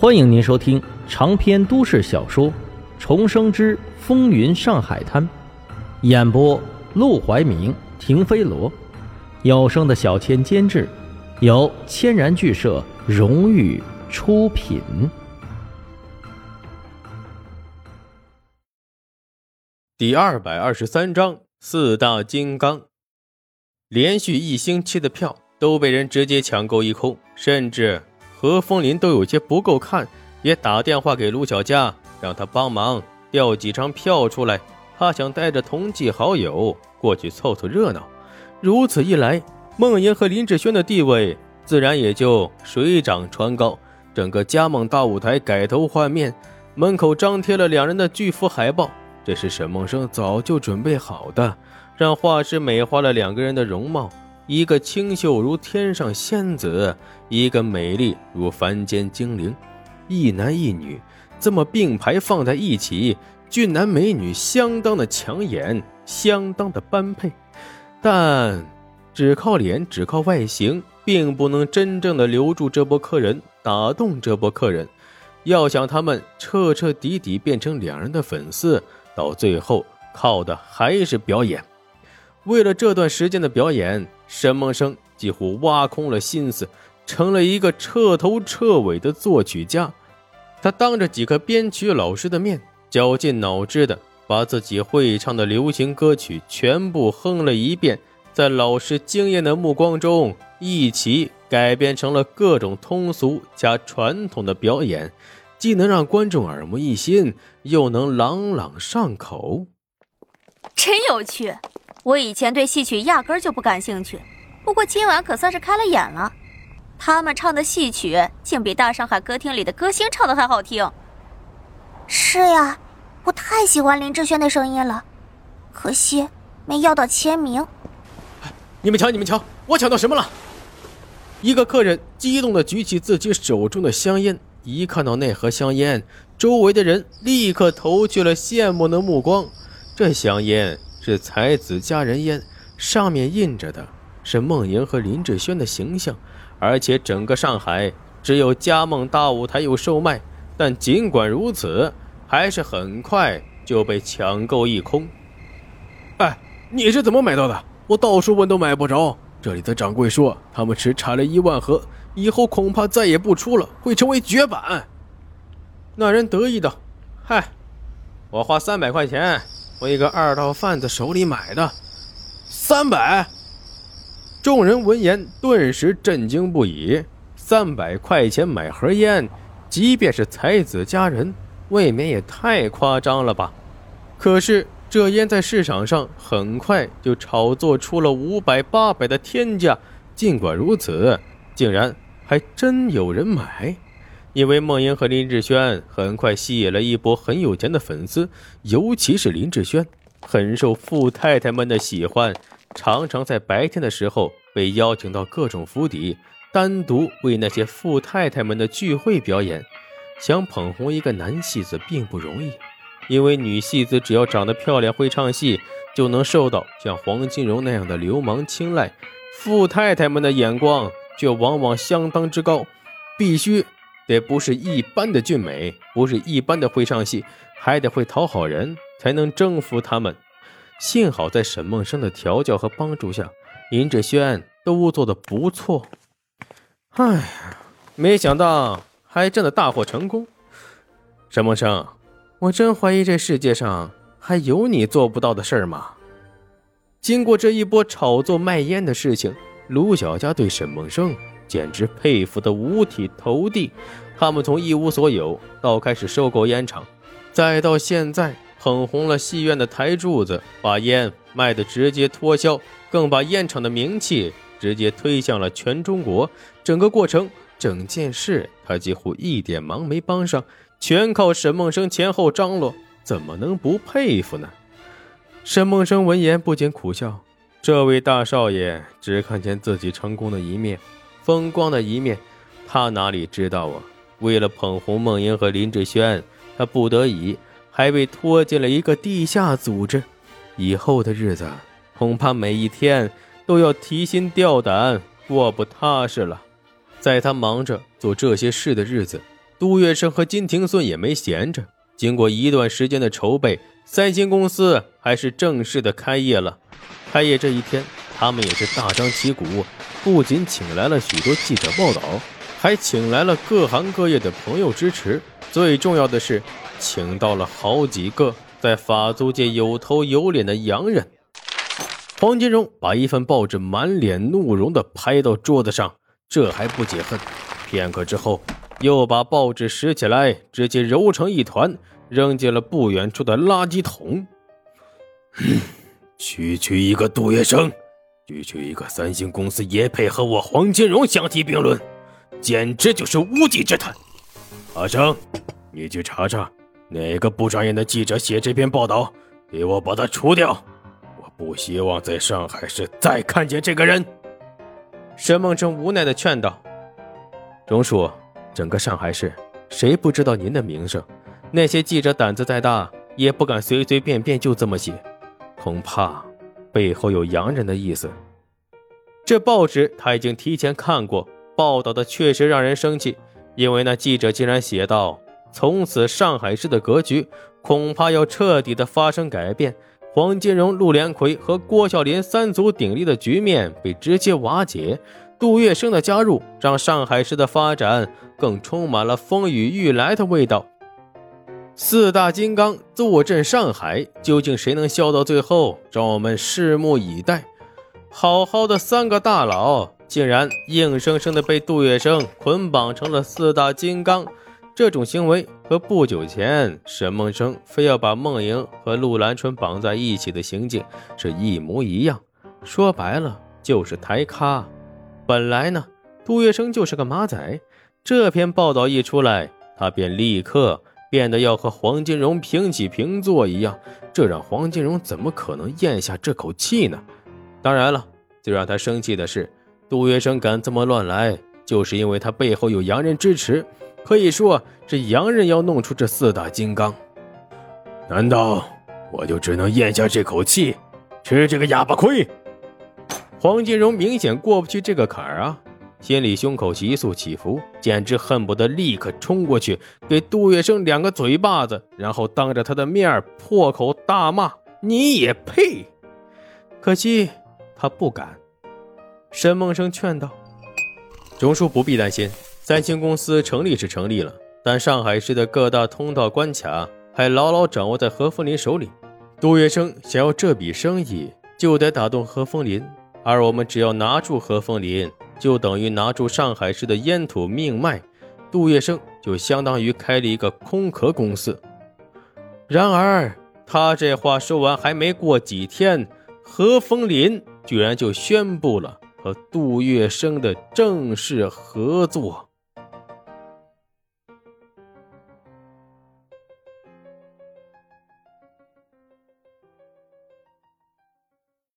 欢迎您收听长篇都市小说《重生之风云上海滩》，演播：陆怀明、停飞罗，有声的小千监制，由千然剧社荣誉出品。第二百二十三章四大金刚，连续一星期的票都被人直接抢购一空，甚至。何风林都有些不够看，也打电话给卢小佳，让他帮忙调几张票出来。他想带着同济好友过去凑凑热闹。如此一来，孟莹和林志轩的地位自然也就水涨船高。整个加盟大舞台改头换面，门口张贴了两人的巨幅海报。这是沈梦生早就准备好的，让画师美化了两个人的容貌。一个清秀如天上仙子，一个美丽如凡间精灵，一男一女这么并排放在一起，俊男美女相当的抢眼，相当的般配。但只靠脸，只靠外形，并不能真正的留住这波客人，打动这波客人。要想他们彻彻底底变成两人的粉丝，到最后靠的还是表演。为了这段时间的表演。沈梦生几乎挖空了心思，成了一个彻头彻尾的作曲家。他当着几个编曲老师的面，绞尽脑汁的把自己会唱的流行歌曲全部哼了一遍，在老师惊艳的目光中，一起改编成了各种通俗加传统的表演，既能让观众耳目一新，又能朗朗上口，真有趣。我以前对戏曲压根儿就不感兴趣，不过今晚可算是开了眼了。他们唱的戏曲竟比大上海歌厅里的歌星唱的还好听。是呀，我太喜欢林志炫的声音了，可惜没要到签名。你们瞧，你们瞧，我抢到什么了？一个客人激动地举起自己手中的香烟，一看到那盒香烟，周围的人立刻投去了羡慕的目光。这香烟。是才子佳人烟，上面印着的是孟莹和林志轩的形象，而且整个上海只有佳梦大舞台有售卖。但尽管如此，还是很快就被抢购一空。哎，你是怎么买到的？我到处问都买不着。这里的掌柜说，他们只产了一万盒，以后恐怕再也不出了，会成为绝版。那人得意道：“嗨，我花三百块钱。”从一个二道贩子手里买的，三百。众人闻言顿时震惊不已。三百块钱买盒烟，即便是才子佳人，未免也太夸张了吧？可是这烟在市场上很快就炒作出了五百、八百的天价。尽管如此，竟然还真有人买。因为孟英和林志轩很快吸引了一波很有钱的粉丝，尤其是林志轩，很受富太太们的喜欢，常常在白天的时候被邀请到各种府邸，单独为那些富太太们的聚会表演。想捧红一个男戏子并不容易，因为女戏子只要长得漂亮、会唱戏，就能受到像黄金荣那样的流氓青睐。富太太们的眼光却往往相当之高，必须。得不是一般的俊美，不是一般的会唱戏，还得会讨好人，才能征服他们。幸好在沈梦生的调教和帮助下，林志轩都做得不错。哎呀，没想到还真的大获成功。沈梦生，我真怀疑这世界上还有你做不到的事儿吗？经过这一波炒作卖烟的事情，卢小佳对沈梦生。简直佩服的五体投地。他们从一无所有到开始收购烟厂，再到现在捧红了戏院的台柱子，把烟卖的直接脱销，更把烟厂的名气直接推向了全中国。整个过程，整件事他几乎一点忙没帮上，全靠沈梦生前后张罗，怎么能不佩服呢？沈梦生闻言不禁苦笑：这位大少爷只看见自己成功的一面。风光的一面，他哪里知道啊？为了捧红梦莹和林志轩，他不得已还被拖进了一个地下组织。以后的日子，恐怕每一天都要提心吊胆，过不踏实了。在他忙着做这些事的日子，杜月笙和金廷顺也没闲着。经过一段时间的筹备，三星公司还是正式的开业了。开业这一天，他们也是大张旗鼓，不仅请来了许多记者报道，还请来了各行各业的朋友支持。最重要的是，请到了好几个在法租界有头有脸的洋人。黄金荣把一份报纸满脸怒容的拍到桌子上，这还不解恨。片刻之后。又把报纸拾起来，直接揉成一团，扔进了不远处的垃圾桶。区区一个杜月笙，区区一个三星公司也配和我黄金荣相提并论，简直就是无稽之谈。阿生，你去查查哪个不专业的记者写这篇报道，给我把他除掉。我不希望在上海市再看见这个人。沈梦辰无奈的劝道：“荣叔。”整个上海市，谁不知道您的名声？那些记者胆子再大，也不敢随随便便就这么写，恐怕背后有洋人的意思。这报纸他已经提前看过，报道的确实让人生气，因为那记者竟然写道：“从此上海市的格局恐怕要彻底的发生改变，黄金荣、陆连魁和郭笑林三足鼎立的局面被直接瓦解。”杜月笙的加入，让上海市的发展更充满了风雨欲来的味道。四大金刚坐镇上海，究竟谁能笑到最后？让我们拭目以待。好好的三个大佬，竟然硬生生的被杜月笙捆绑成了四大金刚，这种行为和不久前沈梦生非要把梦莹和陆兰春绑在一起的行径是一模一样。说白了，就是抬咖。本来呢，杜月笙就是个马仔，这篇报道一出来，他便立刻 变得要和黄金荣平起平坐一样，这让黄金荣怎么可能咽下这口气呢？当然了，最让他生气的是，杜月笙敢这么乱来，就是因为他背后有洋人支持，可以说这洋人要弄出这四大金刚，难道我就只能咽下这口气，吃这个哑巴亏？黄金荣明显过不去这个坎儿啊，心里胸口急速起伏，简直恨不得立刻冲过去给杜月笙两个嘴巴子，然后当着他的面破口大骂：“你也配！”可惜他不敢。沈梦生劝道：“钟叔不必担心，三星公司成立是成立了，但上海市的各大通道关卡还牢牢掌握在何风林手里。杜月笙想要这笔生意，就得打动何风林。”而我们只要拿住何风林，就等于拿出上海市的烟土命脉，杜月笙就相当于开了一个空壳公司。然而，他这话说完还没过几天，何风林居然就宣布了和杜月笙的正式合作。